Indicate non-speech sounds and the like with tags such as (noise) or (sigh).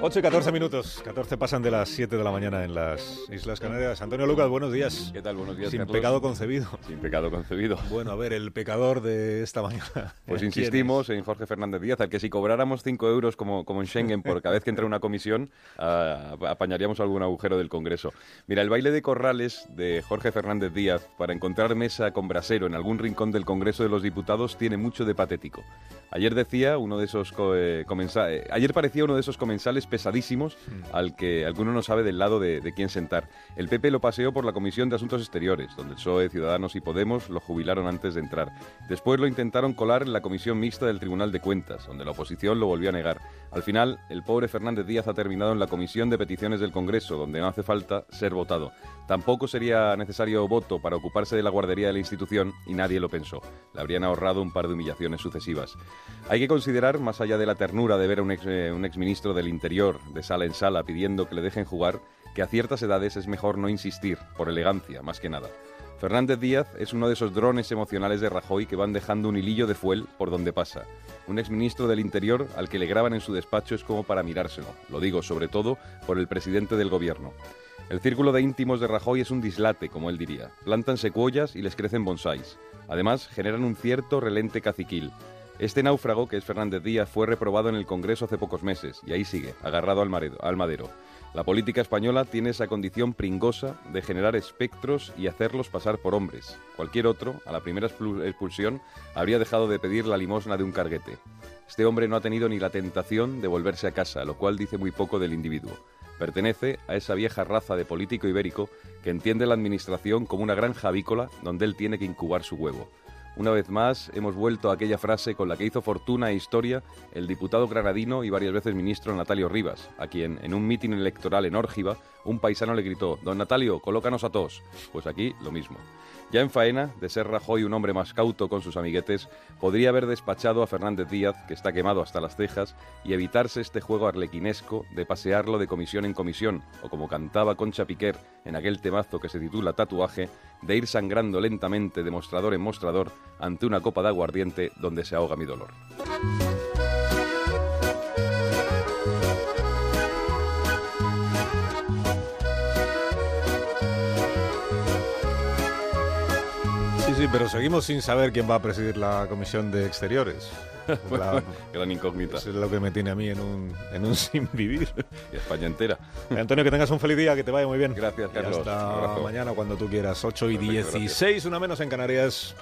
8 y 14 minutos, 14 pasan de las 7 de la mañana en las Islas Canarias. Antonio Lucas, buenos días. ¿Qué tal? Buenos días, Sin Carlos. pecado concebido. Sin pecado concebido. Bueno, a ver, el pecador de esta mañana. Pues ¿quién insistimos en Jorge Fernández Díaz, al que si cobráramos 5 euros como, como en Schengen por cada vez que entra una comisión, ah, apañaríamos algún agujero del Congreso. Mira, el baile de corrales de Jorge Fernández Díaz para encontrar mesa con brasero en algún rincón del Congreso de los Diputados tiene mucho de patético. Ayer decía uno de esos co- eh, comensa- eh, ayer parecía uno de esos comensales pesadísimos al que alguno no sabe del lado de, de quién sentar. El PP lo paseó por la Comisión de Asuntos Exteriores, donde el PSOE, Ciudadanos y Podemos lo jubilaron antes de entrar. Después lo intentaron colar en la Comisión Mixta del Tribunal de Cuentas, donde la oposición lo volvió a negar. Al final, el pobre Fernández Díaz ha terminado en la Comisión de Peticiones del Congreso, donde no hace falta ser votado. Tampoco sería necesario voto para ocuparse de la guardería de la institución y nadie lo pensó. Le habrían ahorrado un par de humillaciones sucesivas. Hay que considerar, más allá de la ternura de ver a un, ex, eh, un exministro del Interior de sala en sala pidiendo que le dejen jugar, que a ciertas edades es mejor no insistir, por elegancia, más que nada. Fernández Díaz es uno de esos drones emocionales de Rajoy que van dejando un hilillo de fuel por donde pasa. Un exministro del Interior al que le graban en su despacho es como para mirárselo. Lo digo sobre todo por el presidente del gobierno. El círculo de íntimos de Rajoy es un dislate, como él diría. Plantan secuoyas y les crecen bonsáis. Además, generan un cierto relente caciquil. Este náufrago, que es Fernández Díaz, fue reprobado en el Congreso hace pocos meses y ahí sigue, agarrado al, al madero. La política española tiene esa condición pringosa de generar espectros y hacerlos pasar por hombres. Cualquier otro, a la primera expul- expulsión, habría dejado de pedir la limosna de un carguete. Este hombre no ha tenido ni la tentación de volverse a casa, lo cual dice muy poco del individuo. Pertenece a esa vieja raza de político ibérico que entiende la administración como una granja avícola donde él tiene que incubar su huevo. Una vez más, hemos vuelto a aquella frase con la que hizo fortuna e historia el diputado granadino y varias veces ministro Natalio Rivas, a quien en un mitin electoral en Órgiva un paisano le gritó, Don Natalio, colócanos a todos. Pues aquí lo mismo. Ya en faena, de ser Rajoy un hombre más cauto con sus amiguetes, podría haber despachado a Fernández Díaz, que está quemado hasta las cejas, y evitarse este juego arlequinesco de pasearlo de comisión en comisión, o como cantaba Concha Piquer en aquel temazo que se titula Tatuaje, de ir sangrando lentamente de mostrador en mostrador ante una copa de aguardiente donde se ahoga mi dolor. Sí, sí, pero seguimos sin saber quién va a presidir la Comisión de Exteriores. (laughs) La- Gran incógnita. eso es lo que me tiene a mí en un, en un (laughs) sin vivir. Y España entera. (laughs) Antonio, que tengas un feliz día, que te vaya muy bien. Gracias, Y Carlos. hasta Un abrazo. mañana cuando tú quieras. 8 y Perfecto, gracias. 16, una menos en Canarias.